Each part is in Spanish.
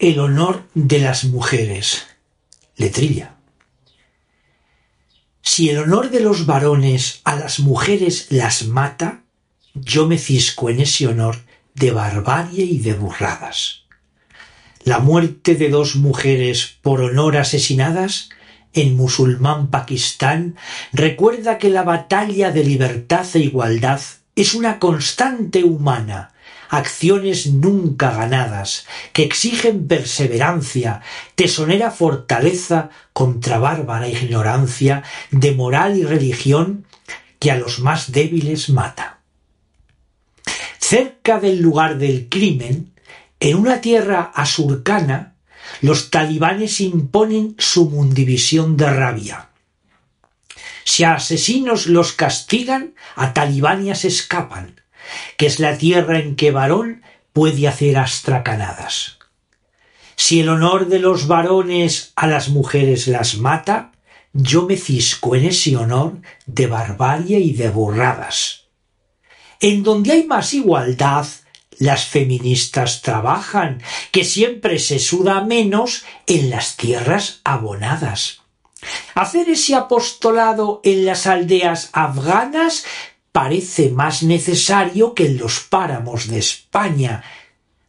El honor de las mujeres. Letrilla. Si el honor de los varones a las mujeres las mata, yo me cisco en ese honor de barbarie y de burradas. La muerte de dos mujeres por honor asesinadas en musulmán Pakistán recuerda que la batalla de libertad e igualdad es una constante humana acciones nunca ganadas, que exigen perseverancia, tesonera fortaleza contra bárbara ignorancia de moral y religión que a los más débiles mata. Cerca del lugar del crimen, en una tierra asurcana, los talibanes imponen su mundivisión de rabia. Si a asesinos los castigan, a talibanias escapan, que es la tierra en que varón puede hacer astracanadas. Si el honor de los varones a las mujeres las mata, yo me cisco en ese honor de barbarie y de burradas. En donde hay más igualdad, las feministas trabajan, que siempre se suda menos en las tierras abonadas. Hacer ese apostolado en las aldeas afganas parece más necesario que en los páramos de España,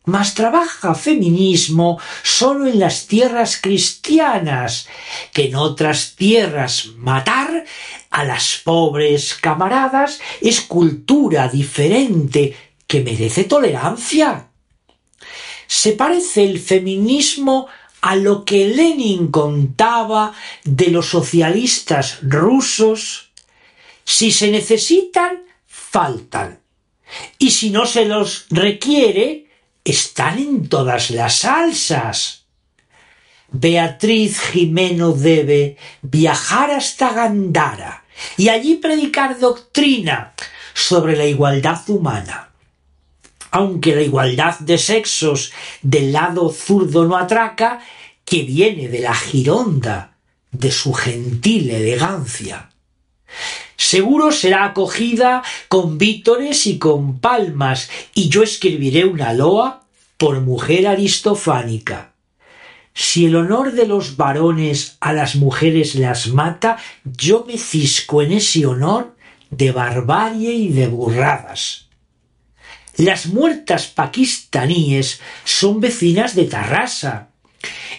mas trabaja feminismo sólo en las tierras cristianas, que en otras tierras matar a las pobres camaradas es cultura diferente que merece tolerancia. Se parece el feminismo a lo que Lenin contaba de los socialistas rusos si se necesitan, faltan. Y si no se los requiere, están en todas las salsas. Beatriz Jimeno debe viajar hasta Gandara y allí predicar doctrina sobre la igualdad humana. Aunque la igualdad de sexos del lado zurdo no atraca, que viene de la gironda de su gentil elegancia. Seguro será acogida con vítores y con palmas, y yo escribiré una loa por mujer aristofánica. Si el honor de los varones a las mujeres las mata, yo me cisco en ese honor de barbarie y de burradas. Las muertas pakistaníes son vecinas de Tarrasa,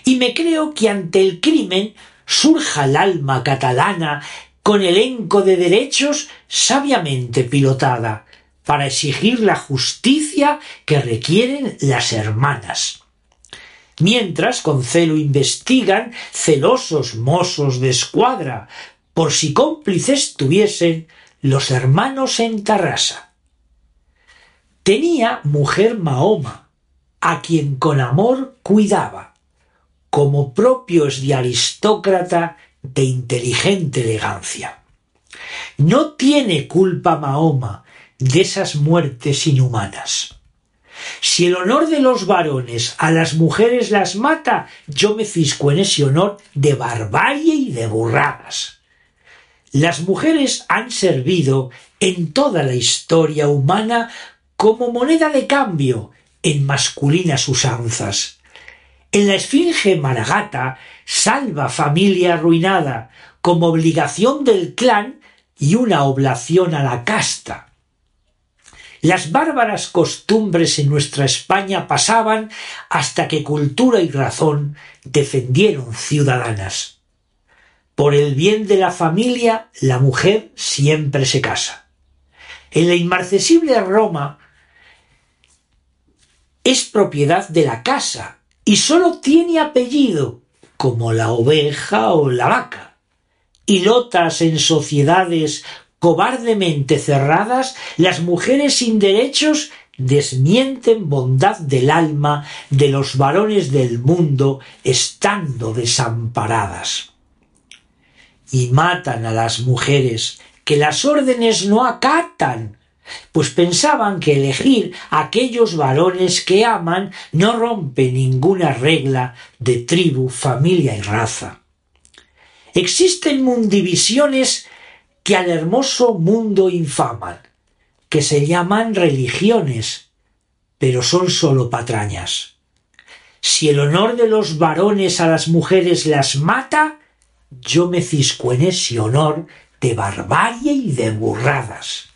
y me creo que ante el crimen surja el alma catalana con elenco de derechos sabiamente pilotada para exigir la justicia que requieren las hermanas. Mientras con celo investigan celosos mozos de escuadra, por si cómplices tuviesen los hermanos en Tarrasa. Tenía mujer Mahoma, a quien con amor cuidaba, como propios de aristócrata de inteligente elegancia. No tiene culpa Mahoma de esas muertes inhumanas. Si el honor de los varones a las mujeres las mata, yo me fisco en ese honor de barbarie y de burradas. Las mujeres han servido en toda la historia humana como moneda de cambio en masculinas usanzas. En la Esfinge Maragata salva familia arruinada como obligación del clan y una oblación a la casta. Las bárbaras costumbres en nuestra España pasaban hasta que cultura y razón defendieron ciudadanas. Por el bien de la familia, la mujer siempre se casa. En la inmarcesible Roma es propiedad de la casa y sólo tiene apellido, como la oveja o la vaca. Y lotas en sociedades cobardemente cerradas, las mujeres sin derechos desmienten bondad del alma de los varones del mundo estando desamparadas y matan a las mujeres, que las órdenes no acatan, pues pensaban que elegir aquellos varones que aman no rompe ninguna regla de tribu, familia y raza. Existen mundivisiones que al hermoso mundo infaman, que se llaman religiones, pero son sólo patrañas. Si el honor de los varones a las mujeres las mata, yo me cisco en ese honor de barbarie y de burradas.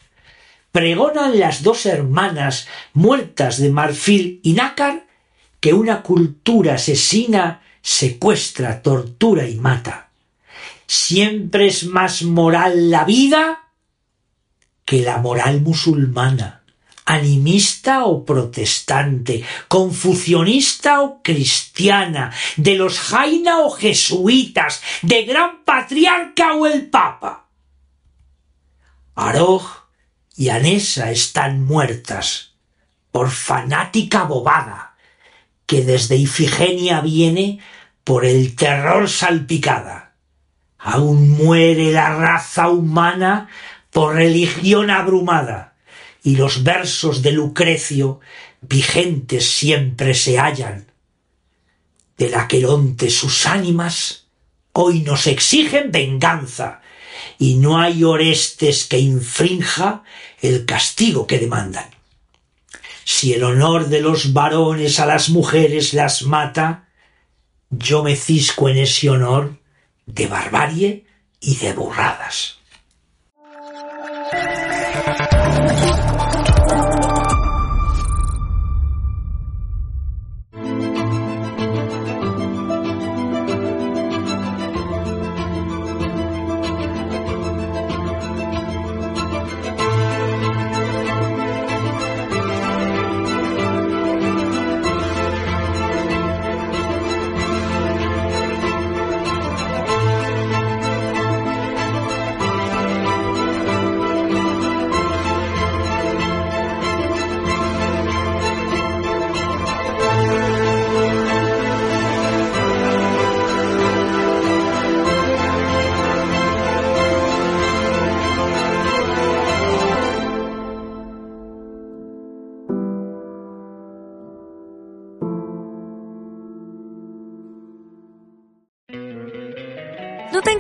Pregonan las dos hermanas muertas de marfil y nácar que una cultura asesina secuestra, tortura y mata. Siempre es más moral la vida que la moral musulmana animista o protestante, confucionista o cristiana, de los jaina o jesuitas, de gran patriarca o el papa. Aroj y Anesa están muertas por fanática bobada, que desde Ifigenia viene por el terror salpicada. Aún muere la raza humana por religión abrumada y los versos de Lucrecio vigentes siempre se hallan. Del aqueronte sus ánimas hoy nos exigen venganza, y no hay orestes que infrinja el castigo que demandan. Si el honor de los varones a las mujeres las mata, yo me cisco en ese honor de barbarie y de burradas.